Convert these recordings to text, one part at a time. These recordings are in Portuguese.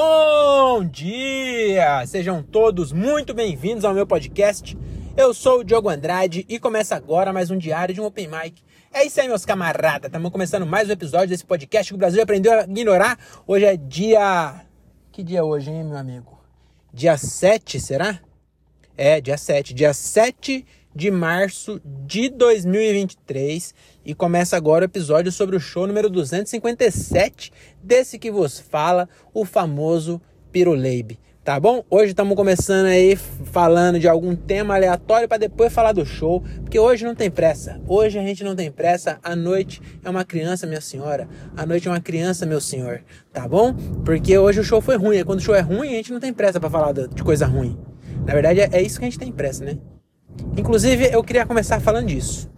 Bom dia! Sejam todos muito bem-vindos ao meu podcast. Eu sou o Diogo Andrade e começa agora mais um diário de um Open Mic. É isso aí, meus camaradas. Estamos começando mais um episódio desse podcast que o Brasil aprendeu a ignorar. Hoje é dia. Que dia é hoje, hein, meu amigo? Dia 7, será? É, dia 7. Dia 7 de março de 2023 e começa agora o episódio sobre o show número 257 desse que vos fala, o famoso Piruleibe. Tá bom? Hoje estamos começando aí falando de algum tema aleatório para depois falar do show, porque hoje não tem pressa. Hoje a gente não tem pressa. A noite é uma criança, minha senhora. A noite é uma criança, meu senhor. Tá bom? Porque hoje o show foi ruim. E quando o show é ruim, a gente não tem pressa para falar de coisa ruim. Na verdade, é isso que a gente tem pressa, né? Inclusive, eu queria começar falando disso.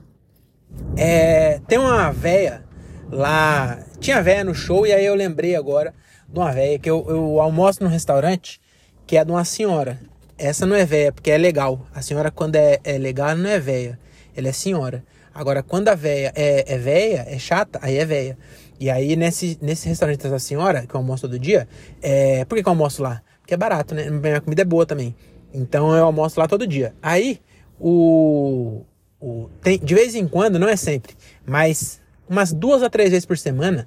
É, tem uma véia lá. Tinha véia no show, e aí eu lembrei agora de uma véia que eu, eu almoço num restaurante que é de uma senhora. Essa não é véia, porque é legal. A senhora, quando é, é legal, não é véia. Ela é senhora. Agora, quando a véia é, é véia, é chata, aí é véia. E aí, nesse, nesse restaurante da senhora, que eu almoço todo dia, é... por que, que eu almoço lá? Porque é barato, né? Minha comida é boa também. Então eu almoço lá todo dia. Aí, o, o tem, de vez em quando, não é sempre, mas umas duas a três vezes por semana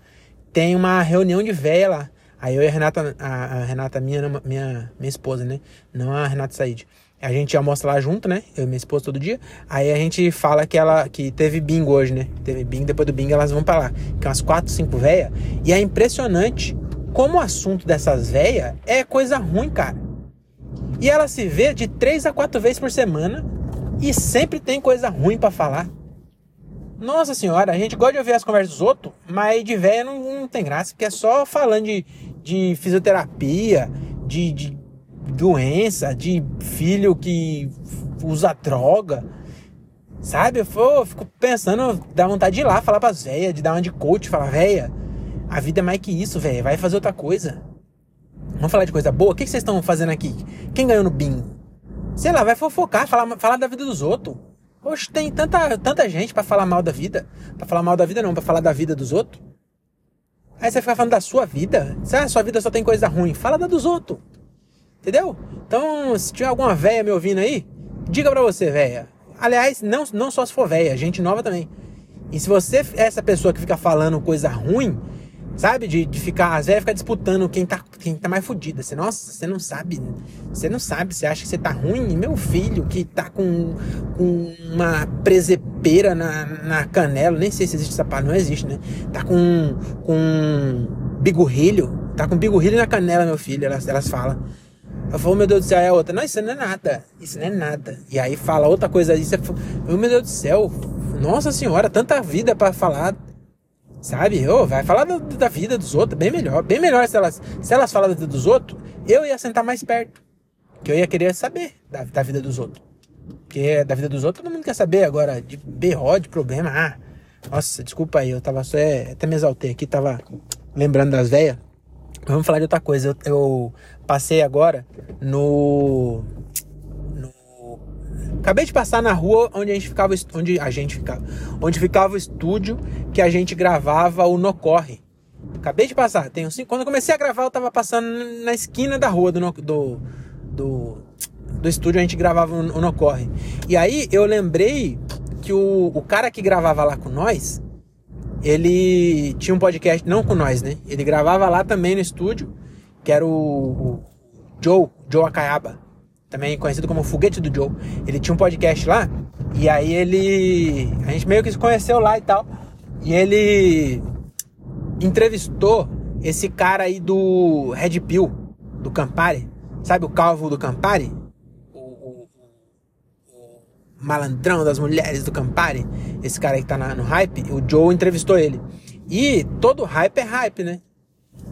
tem uma reunião de véia lá. Aí eu e a Renata, a, a Renata, minha, minha, minha esposa, né? Não a Renata Said. A gente almoça lá junto, né? Eu e minha esposa todo dia. Aí a gente fala que ela que teve bingo hoje, né? Teve bingo, depois do bingo elas vão para lá. Que é umas quatro, cinco véias. E é impressionante como o assunto dessas véias é coisa ruim, cara. E ela se vê de três a quatro vezes por semana e sempre tem coisa ruim para falar. Nossa senhora, a gente gosta de ouvir as conversas dos outros, mas de velho não, não, tem graça, porque é só falando de, de fisioterapia, de, de doença, de filho que usa droga. Sabe? Eu, fico pensando, dá vontade de ir lá falar pras velhas, de dar uma de coach, falar, velha, a vida é mais que isso, velho, vai fazer outra coisa. Vamos falar de coisa boa? O que, que vocês estão fazendo aqui? Quem ganhou no bingo? Sei lá, vai fofocar, falar, falar da vida dos outros. Poxa, tem tanta, tanta gente para falar mal da vida. para falar mal da vida não, para falar da vida dos outros. Aí você fica falando da sua vida. Se a sua vida só tem coisa ruim, fala da dos outros. Entendeu? Então, se tiver alguma véia me ouvindo aí, diga pra você, véia. Aliás, não, não só se for véia, gente nova também. E se você é essa pessoa que fica falando coisa ruim, Sabe? De, de ficar, às vezes ficar disputando quem tá, quem tá mais fodida. Você, nossa, você não sabe. Você não sabe, você acha que você tá ruim. E meu filho, que tá com, com uma presepeira na, na canela, nem sei se existe palavra, não existe, né? Tá com, com bigorrilho. Tá com bigorrilho na canela, meu filho, elas, elas falam. Eu falo, meu Deus do céu, é outra. Não, isso não é nada. Isso não é nada. E aí fala outra coisa. Isso é, meu Deus do céu. Nossa senhora, tanta vida para falar Sabe? Oh, vai falar da, da, vida dos outros, bem melhor. Bem melhor se elas, se elas falam da vida dos outros, eu ia sentar mais perto. Que eu ia querer saber da, da vida dos outros. Porque da vida dos outros todo mundo quer saber agora. De BO, de problema. Ah, nossa, desculpa aí, eu tava só. É, até me exaltei aqui, tava lembrando das velhas. Vamos falar de outra coisa. Eu, eu passei agora no Acabei de passar na rua onde a gente ficava, onde a gente ficava, onde ficava o estúdio que a gente gravava o Nocorre. Acabei de passar, tenho cinco. Quando eu comecei a gravar, eu tava passando na esquina da rua do, do, do, do estúdio, a gente gravava o Nocorre. E aí eu lembrei que o, o cara que gravava lá com nós, ele tinha um podcast, não com nós, né? Ele gravava lá também no estúdio, que era o, o Joe, Joe Acaiaba também conhecido como Foguete do Joe. Ele tinha um podcast lá e aí ele. A gente meio que se conheceu lá e tal. E ele entrevistou esse cara aí do Red Pill, do Campari. Sabe o calvo do Campari? O, o, o malandrão das mulheres do Campari. Esse cara que tá na, no hype. O Joe entrevistou ele. E todo hype é hype, né?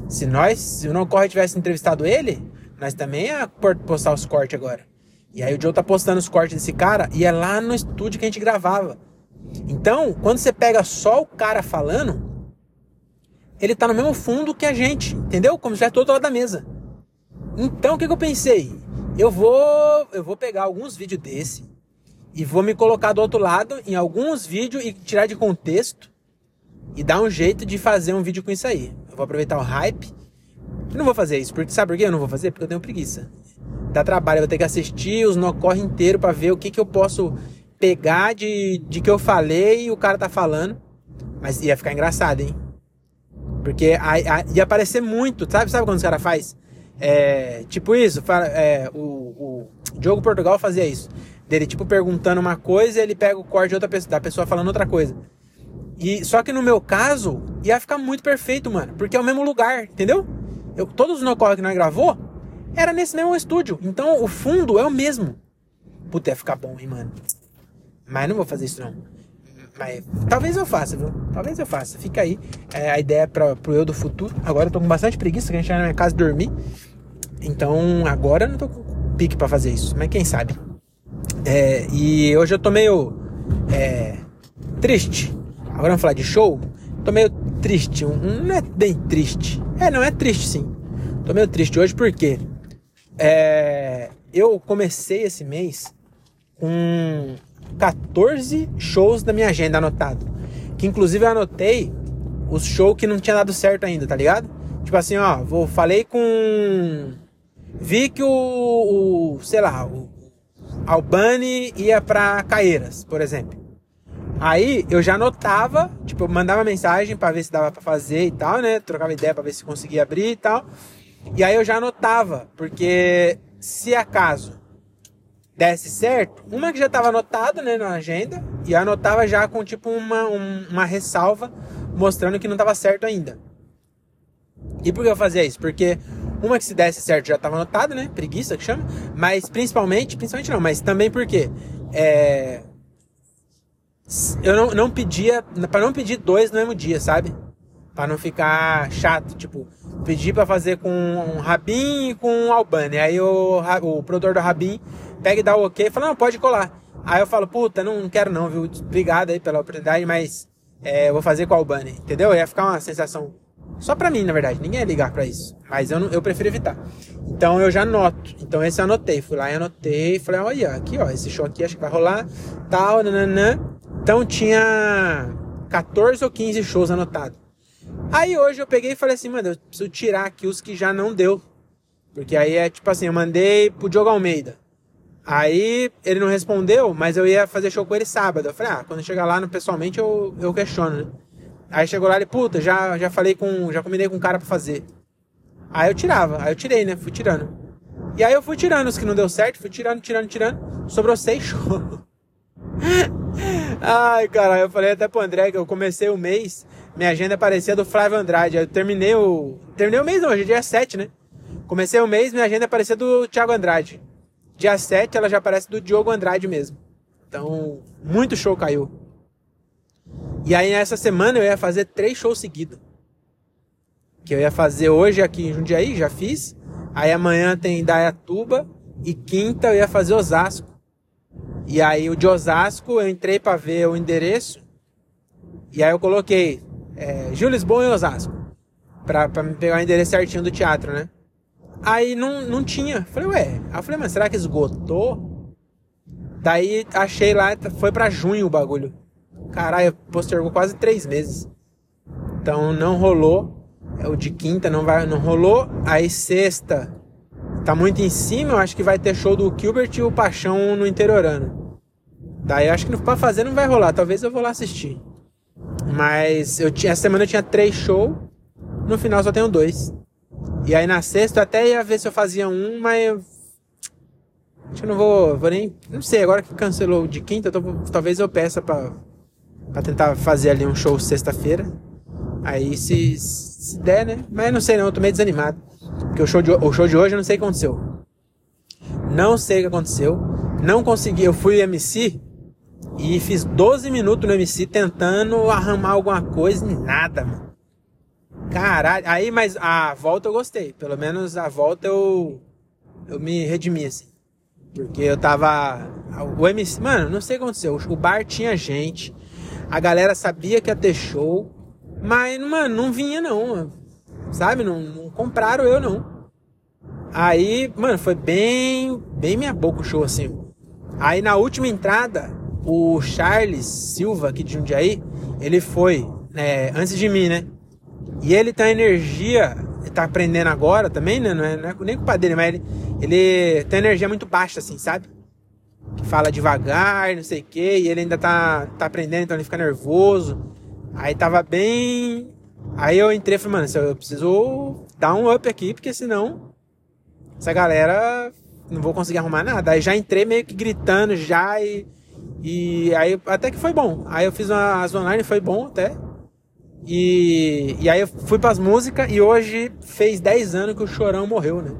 Se nós, se o Não Corre tivesse entrevistado ele, nós também é postar os cortes agora. E aí o Joe tá postando os cortes desse cara e é lá no estúdio que a gente gravava. Então, quando você pega só o cara falando, ele tá no mesmo fundo que a gente, entendeu? Como se estivesse do outro lado da mesa. Então, o que, que eu pensei? Eu vou, eu vou pegar alguns vídeos desse e vou me colocar do outro lado em alguns vídeos e tirar de contexto e dar um jeito de fazer um vídeo com isso aí. Eu vou aproveitar o hype Eu não vou fazer isso, porque sabe por que eu não vou fazer? Porque eu tenho preguiça. Dá trabalho, eu vou ter que assistir os no corre inteiro para ver o que, que eu posso pegar de, de que eu falei e o cara tá falando. Mas ia ficar engraçado, hein? Porque a, a, ia aparecer muito, sabe? Sabe quando os caras faz? É, tipo isso, é, o, o Diogo Portugal fazia isso. Dele, tipo, perguntando uma coisa, ele pega o corte de outra pessoa, da pessoa falando outra coisa. E só que no meu caso, ia ficar muito perfeito, mano. Porque é o mesmo lugar, entendeu? Eu, todos os no que nós gravou era nesse mesmo estúdio. Então o fundo é o mesmo. Puta, ia ficar bom, hein, mano. Mas não vou fazer isso não. Mas talvez eu faça, viu? Talvez eu faça. Fica aí é, a ideia para pro eu do futuro. Agora eu tô com bastante preguiça, que a gente vai na minha casa dormir. Então agora eu não tô com pique pra fazer isso. Mas quem sabe? É, e hoje eu tô meio é, triste Agora vamos falar de show. Tô meio triste. Um, não é bem triste. É, não é triste sim. Tô meio triste hoje porque é, eu comecei esse mês com 14 shows da minha agenda anotado. Que inclusive eu anotei os shows que não tinha dado certo ainda, tá ligado? Tipo assim, ó, vou, falei com. Vi que o, o sei lá, o Albani ia pra Caeiras, por exemplo. Aí eu já anotava, tipo, eu mandava mensagem para ver se dava para fazer e tal, né? Trocava ideia para ver se conseguia abrir e tal. E aí eu já anotava, porque se acaso desse certo, uma que já estava anotada, né, na agenda, e anotava já com tipo uma, um, uma ressalva mostrando que não estava certo ainda. E por que eu fazia isso? Porque uma que se desse certo já estava anotada, né? Preguiça que chama. Mas principalmente, principalmente não, mas também porque é, eu não, não pedia, para não pedir dois no mesmo dia, sabe? Para não ficar chato, tipo, pedi para fazer com um Rabin e com um Albani. Aí o, o produtor do Rabin pega e dá o ok e fala, não, pode colar. Aí eu falo, puta, não quero não, viu? Obrigado aí pela oportunidade, mas é, vou fazer com o Albani, entendeu? Ia ficar uma sensação só pra mim, na verdade. Ninguém ia ligar pra isso. Mas eu, não, eu prefiro evitar. Então eu já anoto. Então esse eu anotei. Fui lá e anotei. Falei, olha, aqui, ó. Esse show aqui acho que vai rolar. Tal, nananã. Então tinha 14 ou 15 shows anotados. Aí hoje eu peguei e falei assim, mano, eu preciso tirar aqui os que já não deu. Porque aí é tipo assim, eu mandei pro Diogo Almeida. Aí ele não respondeu, mas eu ia fazer show com ele sábado. Eu falei, ah, quando chegar lá no, pessoalmente eu, eu questiono, né? Aí chegou lá ele, puta, já, já falei com. Já combinei com um cara pra fazer. Aí eu tirava, aí eu tirei, né? Fui tirando. E aí eu fui tirando os que não deu certo, fui tirando, tirando, tirando. Sobrou seis shows. Ai, cara, eu falei até pro André que eu comecei o mês, minha agenda parecia do Flávio Andrade. Eu terminei o. Terminei o mês hoje é dia 7, né? Comecei o mês, minha agenda parecia do Thiago Andrade. Dia 7 ela já parece do Diogo Andrade mesmo. Então, muito show caiu. E aí nessa semana eu ia fazer três shows seguidos. Que eu ia fazer hoje aqui em Jundiaí, já fiz. Aí amanhã tem Dayatuba. E quinta eu ia fazer Osasco. E aí o de Osasco, eu entrei para ver o endereço. E aí eu coloquei é, Gil Lisboa e Osasco. Pra, pra me pegar o endereço certinho do teatro, né? Aí não, não tinha. Falei, ué. Aí eu falei, mas será que esgotou? Daí achei lá, foi para junho o bagulho. Caralho, postergou quase três meses. Então não rolou. É o de quinta não vai, não rolou. Aí sexta tá muito em cima, eu acho que vai ter show do Gilbert e o Paixão no interiorano. Daí eu acho que pra fazer não vai rolar, talvez eu vou lá assistir. Mas eu tinha, essa semana eu tinha três shows, no final só tenho dois. E aí na sexta eu até ia ver se eu fazia um, mas eu... acho que não vou, vou nem. Não sei, agora que cancelou de quinta, eu tô, talvez eu peça pra, pra tentar fazer ali um show sexta-feira. Aí se, se der, né? Mas não sei não, eu tô meio desanimado. Porque o show, de, o show de hoje eu não sei o que aconteceu. Não sei o que aconteceu. Não consegui. Eu fui MC e fiz 12 minutos no MC tentando arrumar alguma coisa e nada, mano. Caralho. Aí, mas a volta eu gostei. Pelo menos a volta eu. Eu me redimi, assim. Porque eu tava. O MC. Mano, não sei o que aconteceu. O bar tinha gente. A galera sabia que ia ter show. Mas, mano, não vinha não. Sabe? Não, não compraram eu, não. Aí, mano, foi bem, bem minha boca o show, assim. Aí na última entrada, o Charles Silva, aqui de Jundiaí, ele foi, né, antes de mim, né? E ele tem uma energia tá aprendendo agora também, né? Não é, não é nem culpa dele, mas ele, ele tem energia muito baixa, assim, sabe? Que fala devagar, não sei o quê, e ele ainda tá, tá aprendendo, então ele fica nervoso. Aí tava bem. Aí eu entrei e falei, mano, eu preciso dar um up aqui, porque senão essa galera não vou conseguir arrumar nada. Aí já entrei meio que gritando já e. E aí até que foi bom. Aí eu fiz umas online, foi bom até. E, e aí eu fui pras músicas e hoje fez 10 anos que o Chorão morreu, né?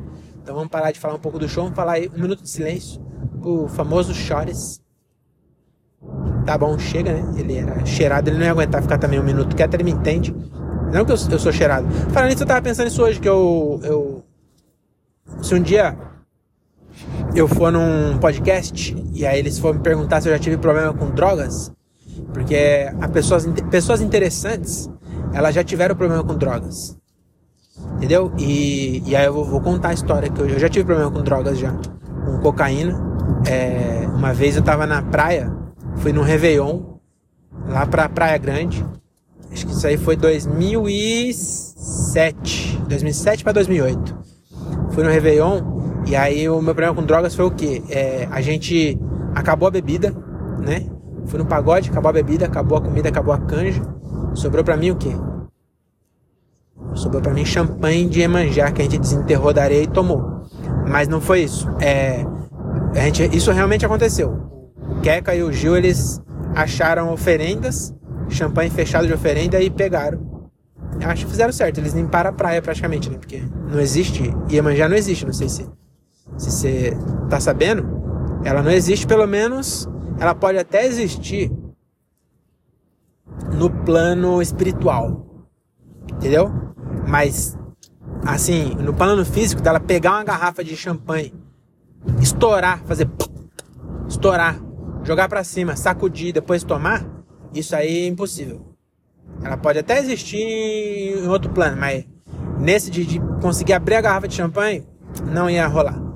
Então vamos parar de falar um pouco do show, vamos falar aí um minuto de silêncio. O famoso Chores. Tá bom, chega, né? Ele era cheirado, ele não ia aguentar ficar também um minuto quieto, ele me entende. Não que eu, eu sou cheirado. Falando nisso, eu tava pensando isso hoje, que eu, eu. Se um dia eu for num podcast e aí eles for me perguntar se eu já tive problema com drogas, porque a pessoas, pessoas interessantes, elas já tiveram problema com drogas. Entendeu? E, e aí eu vou, vou contar a história que eu, eu, já tive problema com drogas já. Com cocaína. É, uma vez eu tava na praia, fui num Réveillon, lá pra Praia Grande. Acho que isso aí foi 2007. 2007 para 2008. Fui no Réveillon e aí o meu problema com drogas foi o quê? É, a gente acabou a bebida, né? Fui no pagode, acabou a bebida, acabou a comida, acabou a canja. Sobrou pra mim o quê? Sobrou pra mim champanhe de Emanjá que a gente desenterrou da areia e tomou. Mas não foi isso. É, a gente, isso realmente aconteceu. O Keka e o Gil, eles acharam oferendas, champanhe fechado de oferenda e pegaram. Acho que fizeram certo, eles limparam a praia praticamente, né? Porque não existe, Iemanjá não existe, não sei se se você tá sabendo. Ela não existe, pelo menos ela pode até existir no plano espiritual. Entendeu? Mas assim, no plano físico dela pegar uma garrafa de champanhe, estourar, fazer estourar, jogar para cima, sacudir, depois tomar, isso aí é impossível. Ela pode até existir em outro plano, mas nesse de, de conseguir abrir a garrafa de champanhe, não ia rolar.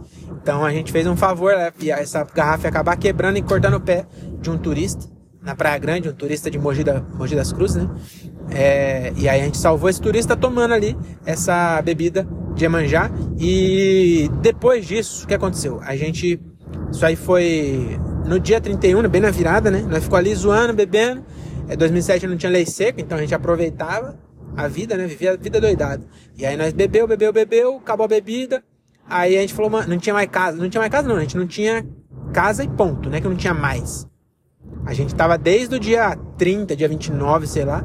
Então a gente fez um favor, né? essa garrafa ia acabar quebrando e cortando o pé de um turista na Praia Grande, um turista de Mogi, da, Mogi das Cruzes, né? É, e aí a gente salvou esse turista tomando ali essa bebida de Emanjá. E depois disso, o que aconteceu? A gente. Isso aí foi no dia 31, bem na virada, né? Nós ficou ali zoando, bebendo. É, 2007 não tinha lei seca, então a gente aproveitava a vida, né? Vivia a vida doidada. E aí nós bebeu, bebeu, bebeu, acabou a bebida. Aí a gente falou, mano, não tinha mais casa. Não tinha mais casa, não. A gente não tinha casa e ponto, né? Que não tinha mais. A gente tava desde o dia 30, dia 29, sei lá,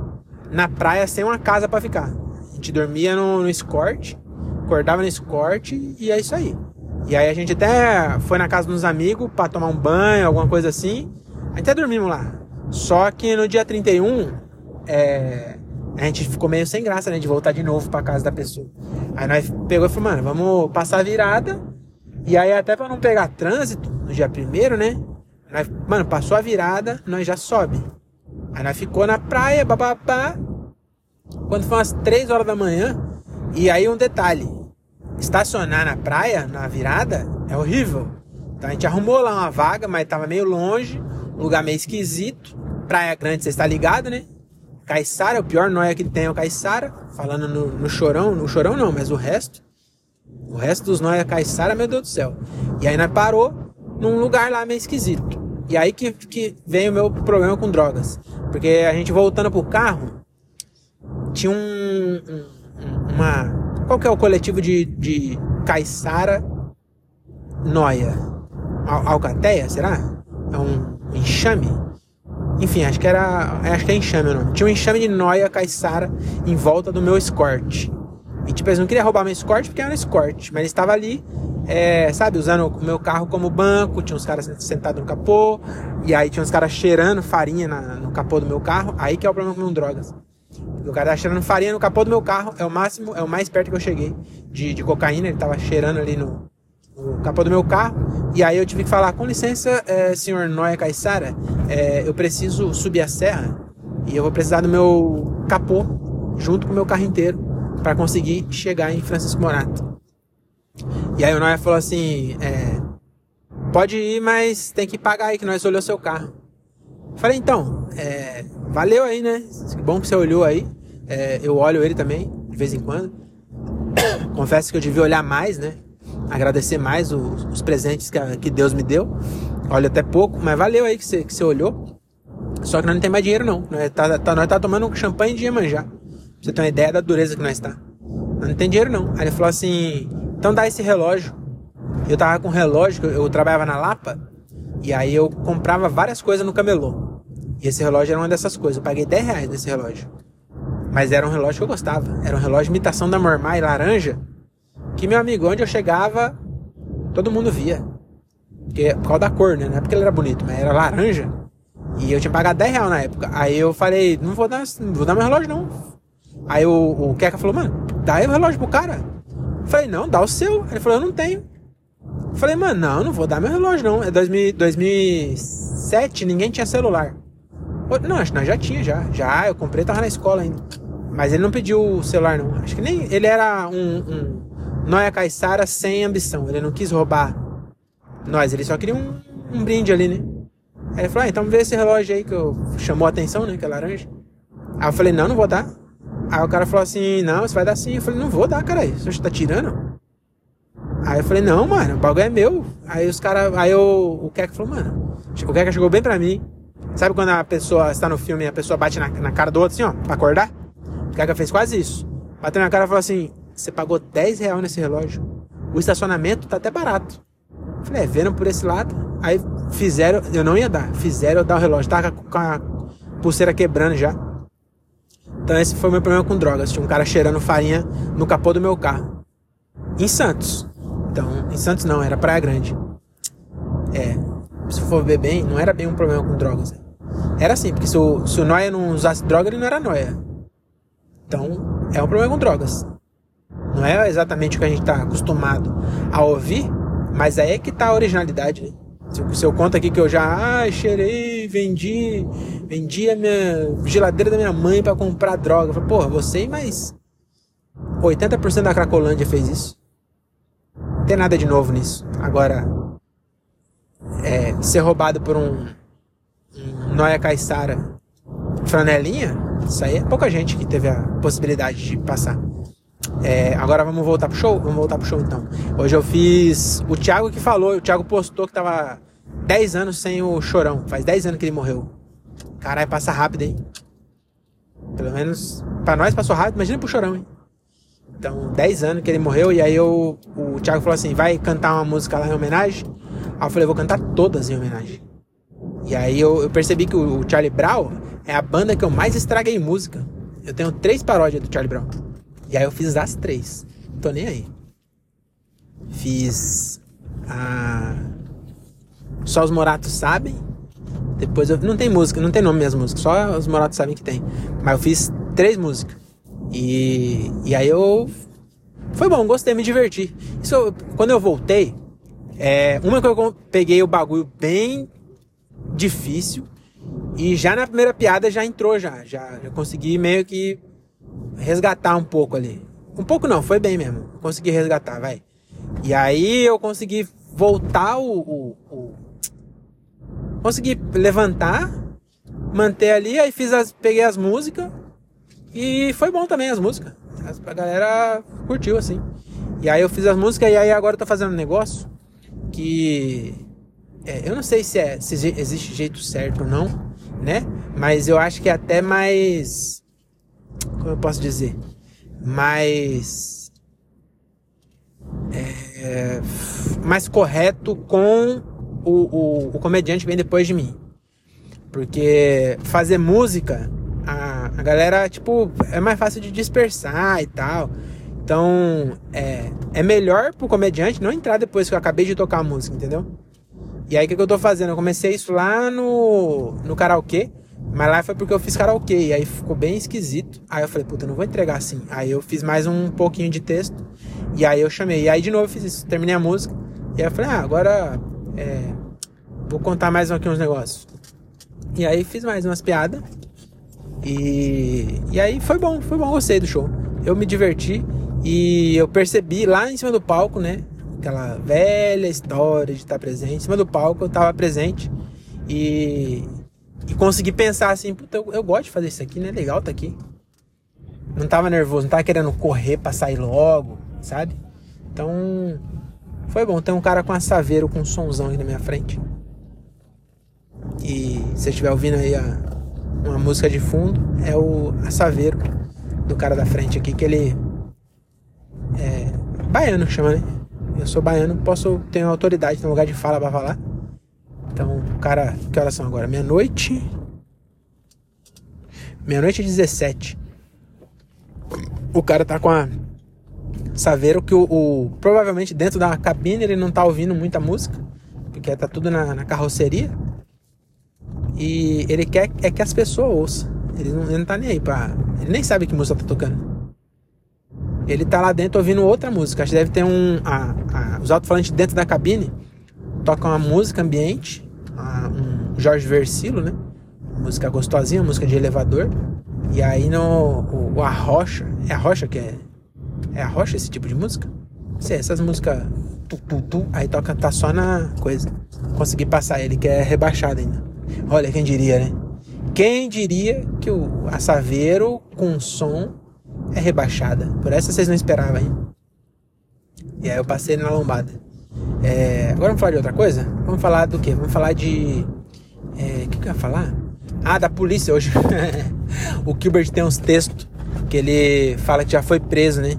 na praia sem uma casa para ficar. A gente dormia no, no escort, acordava no escort e é isso aí. E aí a gente até foi na casa dos amigos para tomar um banho, alguma coisa assim. Até dormimos lá. Só que no dia 31, é, a gente ficou meio sem graça, né? De voltar de novo pra casa da pessoa. Aí nós pegou e falou, mano, vamos passar a virada. E aí até pra não pegar trânsito no dia primeiro, né? Nós, mano, passou a virada, nós já sobe. Aí nós ficou na praia, bababá. Quando foi umas 3 horas da manhã. E aí um detalhe. Estacionar na praia, na virada, é horrível. Então a gente arrumou lá uma vaga, mas tava meio longe. Um lugar meio esquisito. Praia grande, você está ligado, né? Caissara, o pior noia que tem é o Caissara, falando no, no Chorão, no Chorão não, mas o resto, o resto dos noia Caissara, meu Deus do céu. E aí nós parou num lugar lá meio esquisito. E aí que, que vem o meu problema com drogas. Porque a gente voltando pro carro, tinha um, um uma... Qual que é o coletivo de, de Caissara Noia? Al Alcateia, será? É um enxame? Enfim, acho que era. Acho que é enxame o nome. Tinha um enxame de noia caiçara em volta do meu escort. E tipo, eles não queriam roubar meu escort porque era um escort. Mas ele estava ali, é, sabe, usando o meu carro como banco. Tinha uns caras sentados no capô. E aí tinha uns caras cheirando farinha na, no capô do meu carro. Aí que é o problema com drogas. O cara tá cheirando farinha no capô do meu carro. É o máximo, é o mais perto que eu cheguei de, de cocaína. Ele tava cheirando ali no, no capô do meu carro. E aí eu tive que falar, com licença, é, senhor Noia Caissara, é, eu preciso subir a serra e eu vou precisar do meu capô junto com o meu carro inteiro para conseguir chegar em Francisco Morato. E aí o Noia falou assim, é, pode ir, mas tem que pagar aí que nós olhou seu carro. Falei, então, é, valeu aí, né? Que bom que você olhou aí. É, eu olho ele também, de vez em quando. confesso que eu devia olhar mais, né? Agradecer mais os, os presentes que, a, que Deus me deu. Olha até pouco, mas valeu aí que você, que você olhou. Só que nós não tem mais dinheiro, não. Nós tá, tá, nós tá tomando champanhe de Iemanjá. Pra você ter uma ideia da dureza que nós está. Nós não tem dinheiro, não. Aí ele falou assim: então dá esse relógio. Eu tava com um relógio, eu, eu trabalhava na Lapa. E aí eu comprava várias coisas no camelô. E esse relógio era uma dessas coisas. Eu paguei 10 reais nesse relógio. Mas era um relógio que eu gostava. Era um relógio imitação da Mormai laranja. Que, meu amigo, onde eu chegava, todo mundo via. Porque, por causa da cor, né? Não é porque ele era bonito, mas era laranja. E eu tinha pagado 10 reais na época. Aí eu falei, não vou dar, não vou dar meu relógio, não. Aí o, o Keka falou, mano, dá aí o relógio pro cara. Eu falei, não, dá o seu. Ele falou, eu não tenho. Eu falei, mano, não, não vou dar meu relógio, não. É 2000, 2007, ninguém tinha celular. Não, acho que nós já tinha, já. Já, eu comprei, tava na escola ainda. Mas ele não pediu o celular, não. Acho que nem. Ele era um, um Noia Caissara sem ambição. Ele não quis roubar nós, ele só queria um, um brinde ali, né? Aí ele falou, ah, então vê esse relógio aí que eu, chamou a atenção, né? Que é laranja. Aí eu falei, não, não vou dar. Aí o cara falou assim, não, você vai dar sim. Eu falei, não vou dar, cara. Você tá tirando? Aí eu falei, não, mano, o bagulho é meu. Aí os caras. Aí o, o Keka falou, mano, o Keka chegou bem pra mim. Sabe quando a pessoa está no filme e a pessoa bate na, na cara do outro assim, ó, pra acordar? O Keka fez quase isso. Bateu na cara e falou assim: você pagou 10 reais nesse relógio. O estacionamento tá até barato. Falei, é, vendo por esse lado. Aí fizeram, eu não ia dar, fizeram eu dar o relógio. Tava com a pulseira quebrando já. Então esse foi o meu problema com drogas. Tinha um cara cheirando farinha no capô do meu carro. Em Santos. Então, em Santos não, era Praia Grande. É, se for ver bem, não era bem um problema com drogas. Era assim, porque se o, se o Noia não usasse droga, ele não era Noia. Então, é um problema com drogas. Não é exatamente o que a gente está acostumado a ouvir, mas aí é que tá a originalidade, né? Se, eu conto aqui que eu já ah, cheirei, vendi, vendi a minha geladeira da minha mãe para comprar droga. Falei, porra, você mais 80% da Cracolândia fez isso. Não tem nada de novo nisso. Agora, é, ser roubado por um, um Noia Caissara franelinha, isso aí é pouca gente que teve a possibilidade de passar. É, agora vamos voltar pro show? Vamos voltar pro show então. Hoje eu fiz. O Thiago que falou, o Thiago postou que tava 10 anos sem o chorão. Faz 10 anos que ele morreu. Caralho, passa rápido, hein? Pelo menos pra nós passou rápido, imagina pro chorão, hein? Então, 10 anos que ele morreu, e aí eu, o Thiago falou assim: vai cantar uma música lá em homenagem? Aí eu falei: vou cantar todas em homenagem. E aí eu, eu percebi que o, o Charlie Brown é a banda que eu mais estraguei música. Eu tenho três paródias do Charlie Brown. E aí eu fiz as três. Não tô nem aí. Fiz a. Só os Moratos sabem. Depois eu. Não tem música, não tem nome minhas músicas, só os Moratos sabem que tem. Mas eu fiz três músicas. E, e aí eu. Foi bom, gostei, me diverti. Isso, quando eu voltei, é, uma que eu peguei o bagulho bem difícil. E já na primeira piada já entrou, já. Já, já consegui meio que resgatar um pouco ali. Um pouco não, foi bem mesmo. Consegui resgatar, vai. E aí eu consegui voltar o. o, o... consegui levantar, manter ali, aí fiz as. peguei as músicas. E foi bom também as músicas. A galera curtiu, assim. E aí eu fiz as músicas e aí agora eu tô fazendo um negócio que. É, eu não sei se, é, se existe jeito certo ou não, né? Mas eu acho que é até mais como eu posso dizer, mais é, mais correto com o, o, o, comediante vem depois de mim. Porque fazer música, a, a galera, tipo, é mais fácil de dispersar e tal. Então, é, é melhor pro comediante não entrar depois que eu acabei de tocar a música, entendeu? E aí, o que, que eu tô fazendo? Eu comecei isso lá no, no karaokê. Mas lá foi porque eu fiz karaokê, e aí ficou bem esquisito. Aí eu falei, puta, não vou entregar assim. Aí eu fiz mais um pouquinho de texto, e aí eu chamei. E aí de novo eu fiz isso, terminei a música. E aí eu falei, ah, agora é, vou contar mais aqui uns negócios. E aí fiz mais umas piadas. E, e aí foi bom, foi bom, gostei do show. Eu me diverti e eu percebi lá em cima do palco, né? Aquela velha história de estar presente. Em cima do palco eu estava presente. E, e consegui pensar assim, puta, eu, eu gosto de fazer isso aqui, né? Legal tá aqui. Não tava nervoso, não tava querendo correr pra sair logo. sabe? Então, foi bom. Tem um cara com a Saveiro com um somzão aqui na minha frente. E se você estiver ouvindo aí a, uma música de fundo, é o Saveiro do cara da frente aqui, que ele é baiano que chama, né? Eu sou baiano, posso ter autoridade, ter um lugar de fala pra falar. Então, cara, que horas são agora? Meia-noite. Meia-noite e 17. O cara tá com a Saveiro que o, o, provavelmente dentro da cabine ele não tá ouvindo muita música, porque tá tudo na, na carroceria. E ele quer é que as pessoas ouçam. Ele não, ele não tá nem aí pra. Ele nem sabe que música tá tocando ele tá lá dentro ouvindo outra música. Acho que deve ter um. A, a, os alto-falantes dentro da cabine tocam uma música ambiente, um Jorge Versilo, né? Música gostosinha, música de elevador. E aí no. O, o Arrocha. É a Rocha que é. É a Rocha esse tipo de música? Sei, essas músicas. Tu, tu, tu, aí toca, tá só na coisa. Consegui passar ele, que é rebaixado ainda. Olha, quem diria, né? Quem diria que o a Saveiro com som é rebaixada. Por essa vocês não esperavam, hein? E aí eu passei na lombada. É, agora vamos falar de outra coisa? Vamos falar do que? Vamos falar de. É, o é, que, que eu ia falar? Ah, da polícia hoje. o Gilbert tem uns textos que ele fala que já foi preso, né?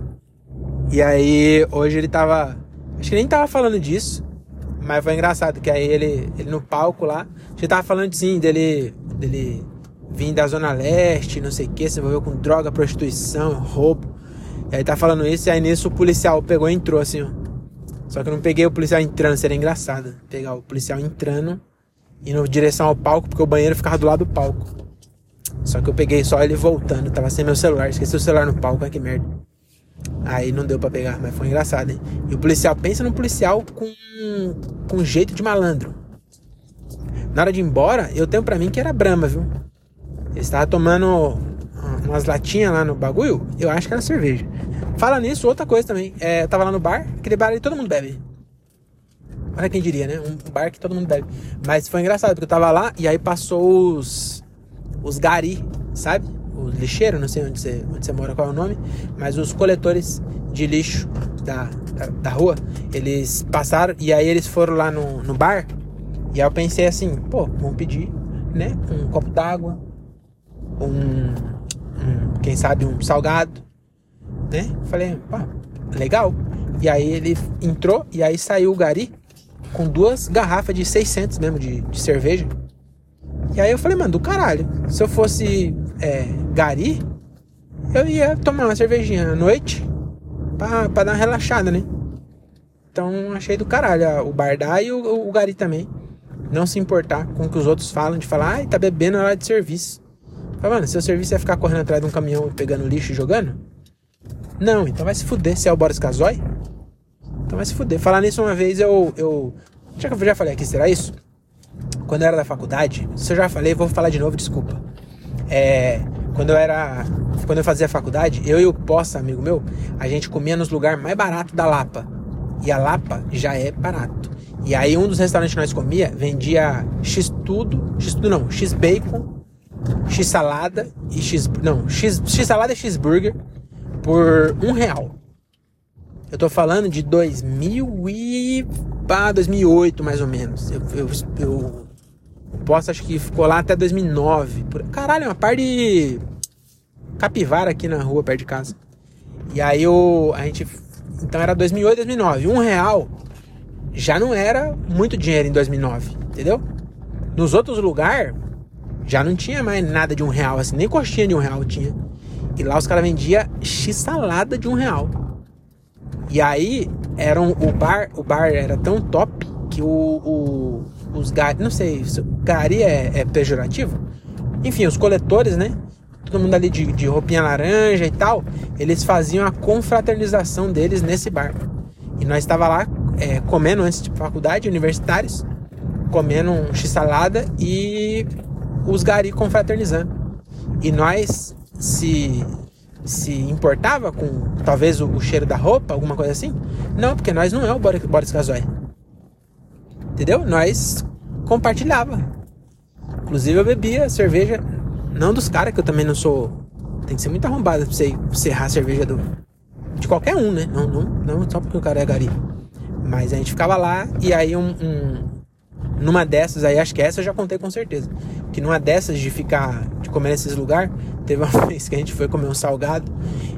E aí hoje ele tava. Acho que nem tava falando disso. Mas foi engraçado que aí ele, ele no palco lá. Já tava falando sim dele. dele vim da Zona Leste, não sei o que, se envolveu com droga, prostituição, roubo. E aí tá falando isso, e aí nisso o policial pegou e entrou assim, ó. Só que eu não peguei o policial entrando, seria engraçado. Pegar o policial entrando, indo em direção ao palco, porque o banheiro ficava do lado do palco. Só que eu peguei só ele voltando, tava sem meu celular, esqueci o celular no palco, ai que merda. Aí não deu para pegar, mas foi engraçado, hein? E o policial, pensa no policial com, com jeito de malandro. Na hora de ir embora, eu tenho pra mim que era Brahma, viu? Ele estava tomando umas latinhas lá no bagulho, eu acho que era cerveja. Fala nisso, outra coisa também. É, eu tava lá no bar, aquele bar ali todo mundo bebe. Olha quem diria, né? Um bar que todo mundo bebe. Mas foi engraçado, porque eu tava lá e aí passou os. Os gari, sabe? Os lixeiros, não sei onde você, onde você mora, qual é o nome. Mas os coletores de lixo da, da, da rua, eles passaram e aí eles foram lá no, no bar. E aí eu pensei assim, pô, vamos pedir, né? Um copo d'água, um, um, quem sabe um salgado, né? Falei, pá, legal. E aí ele entrou e aí saiu o gari com duas garrafas de 600 mesmo de, de cerveja. E aí eu falei, mano, do caralho. Se eu fosse é, gari, eu ia tomar uma cervejinha à noite pra, dar uma relaxada, né? Então achei do caralho o Bardá e o, o Gari também. Não se importar com o que os outros falam, de falar, ai, tá bebendo na hora de serviço. Fala, mano, seu serviço é ficar correndo atrás de um caminhão pegando lixo e jogando? Não, então vai se fuder. Se é o Boris Casoy? Então vai se fuder. Falar nisso uma vez, eu. eu já que eu já falei aqui, será isso? Quando eu era da faculdade, se eu já falei, vou falar de novo, desculpa. É. Quando eu era. Quando eu fazia faculdade, eu e o Poça, amigo meu, a gente comia nos lugares mais baratos da Lapa. E a Lapa já é barato. E aí um dos restaurantes que nós comia vendia X tudo, X tudo não, X bacon X salada e X. Não, X, X salada e X burger por um real. Eu tô falando de 2000 e. Ah, 2008 mais ou menos. Eu, eu, eu posso, acho que ficou lá até 2009. Por... Caralho, uma par de capivara aqui na rua perto de casa. E aí eu, a gente. Então era 2008, 2009. Um real já não era muito dinheiro em 2009, entendeu? Nos outros lugares, já não tinha mais nada de um real, assim, nem coxinha de um real tinha. E lá os caras vendiam x-salada de um real. E aí, eram, o bar o bar era tão top que o, o os gari, não sei, gari é, é, pejorativo? Enfim, os coletores, né? Todo mundo ali de, de roupinha laranja e tal, eles faziam a confraternização deles nesse bar. E nós estava lá é, comendo antes de faculdade, universitários, comendo um x-salada e os gari confraternizando. E nós se se importava com talvez o, o, cheiro da roupa, alguma coisa assim? Não, porque nós não é o Boris, Casoy. Entendeu? Nós compartilhava. Inclusive eu bebia cerveja, não dos caras, que eu também não sou. Tem que ser muito arrombado pra você serrar a cerveja do, de qualquer um, né? Não, não, não só porque o cara é gari. Mas a gente ficava lá e aí um, um, numa dessas aí, acho que essa eu já contei com certeza. Que numa dessas de ficar, de comer nesses lugares, teve uma vez que a gente foi comer um salgado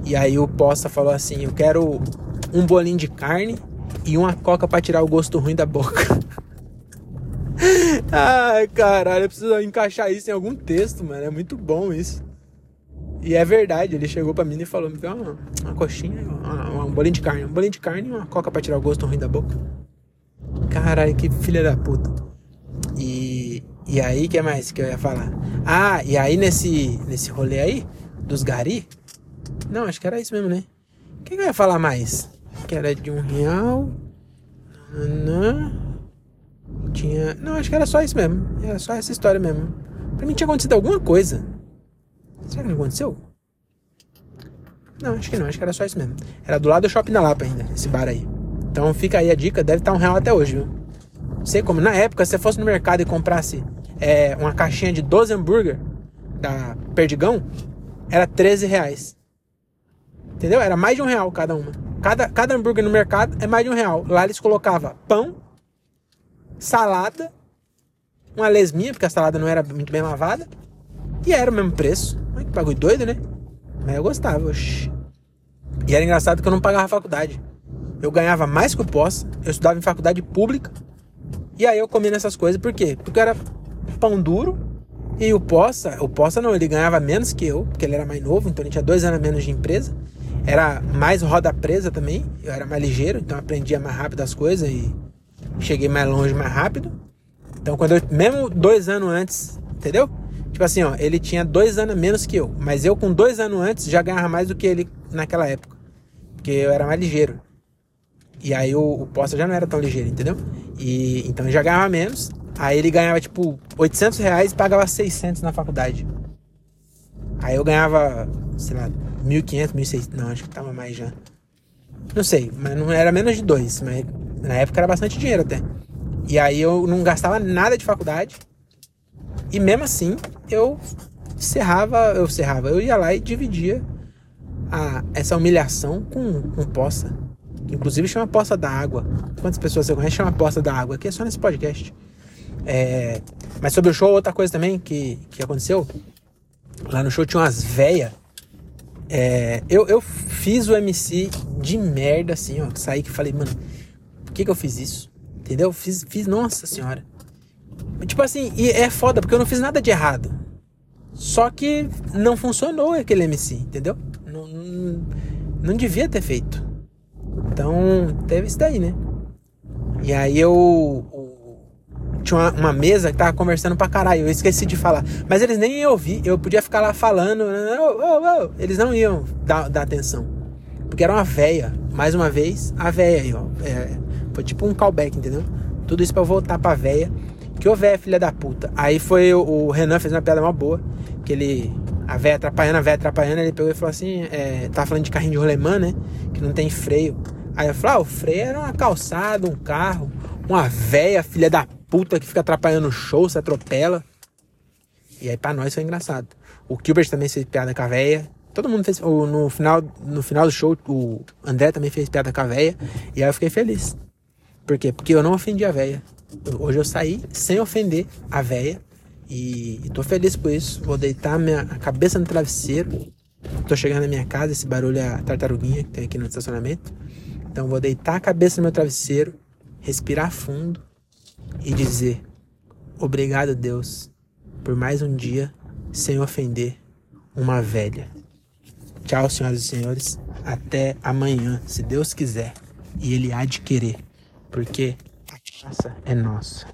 e aí o posta falou assim: Eu quero um bolinho de carne e uma coca para tirar o gosto ruim da boca. Ai, caralho, eu preciso encaixar isso em algum texto, mano. É muito bom isso. E é verdade, ele chegou pra mim e falou: Me deu uma, uma coxinha, uma, um bolinho de carne. Um bolinho de carne e uma coca pra tirar o gosto ruim da boca. Caralho, que filha da puta. E, e aí, que mais que eu ia falar? Ah, e aí nesse, nesse rolê aí, dos gari? Não, acho que era isso mesmo, né? O que, que eu ia falar mais? Que era de um real. Não. Tinha. Não, acho que era só isso mesmo. Era só essa história mesmo. Pra mim tinha acontecido alguma coisa. Será que não aconteceu? Não, acho que não, acho que era só isso mesmo. Era do lado do shopping da Lapa ainda, esse bar aí. Então fica aí a dica, deve estar um real até hoje, viu? Sei como, na época, se você fosse no mercado e comprasse é, uma caixinha de 12 hambúrguer da Perdigão, era 13 reais. Entendeu? Era mais de um real cada uma. Cada, cada hambúrguer no mercado é mais de um real. Lá eles colocavam pão, salada, uma lesminha, porque a salada não era muito bem lavada, e era o mesmo preço. Ai, que bagulho doido, né? Mas eu gostava, oxi. E era engraçado que eu não pagava faculdade. Eu ganhava mais que o pós, eu estudava em faculdade pública, e aí eu comia nessas coisas, por quê? Porque era pão duro, e o Poça, o Poça não, ele ganhava menos que eu, porque ele era mais novo, então ele tinha dois anos menos de empresa. Era mais roda presa também, eu era mais ligeiro, então aprendia mais rápido as coisas e cheguei mais longe mais rápido. Então quando eu, mesmo dois anos antes, entendeu? Tipo assim, ó, ele tinha dois anos menos que eu, mas eu com dois anos antes já ganhava mais do que ele naquela época, porque eu era mais ligeiro. E aí o, o Poça já não era tão ligeiro, entendeu? E então ele já ganhava menos. Aí ele ganhava tipo 800 reais e pagava 600 na faculdade. Aí eu ganhava, sei lá, 1.500, 1.600, não, acho que tava mais já. Não sei, mas não era menos de dois, mas na época era bastante dinheiro até. E aí eu não gastava nada de faculdade. E mesmo assim, eu cerrava, eu cerrava, eu ia lá e dividia a, essa humilhação com, com poça. Inclusive chama poça da água. Quantas pessoas você conhece chama poça da água? Aqui é só nesse podcast. É, mas sobre o show, outra coisa também que, que aconteceu. Lá no show tinha umas véias. É, eu, eu fiz o MC de merda, assim, ó. Saí que falei, mano, por que, que eu fiz isso? Entendeu? Fiz, fiz, nossa senhora. Tipo assim, e é foda, porque eu não fiz nada de errado. Só que não funcionou aquele MC, entendeu? Não, não, não devia ter feito. Então, teve isso daí, né? E aí eu. tinha uma, uma, mesa que tava conversando pra caralho. Eu esqueci de falar. Mas eles nem iam ouvir. Eu podia ficar lá falando. Oh, oh, oh. Eles não iam dar, dar atenção. Porque era uma véia. Mais uma vez, a véia aí, ó. É, foi tipo um callback, entendeu? Tudo isso pra eu voltar pra véia. Que ô véia, filha da puta. Aí foi o, o Renan fez uma piada mó boa. Que ele. A véia atrapalhando, a véia atrapalhando. Ele pegou e falou assim: é, tava falando de carrinho de rolemã, né? Que não tem freio. Aí eu falei: ah, o freio era uma calçada, um carro. Uma véia, filha da puta, que fica atrapalhando o show, se atropela. E aí pra nós foi engraçado. O Gilbert também fez piada com a véia. Todo mundo fez. No final, no final do show, o André também fez piada com a véia. E aí eu fiquei feliz. Por quê? Porque eu não ofendi a véia. Hoje eu saí sem ofender a véia. E, e tô feliz por isso. Vou deitar minha cabeça no travesseiro. Tô chegando na minha casa, esse barulho é a tartaruguinha que tem aqui no estacionamento. Então vou deitar a cabeça no meu travesseiro, respirar fundo e dizer: Obrigado, Deus, por mais um dia sem ofender uma velha. Tchau, senhoras e senhores. Até amanhã, se Deus quiser. E Ele há de querer porque a graça é nossa.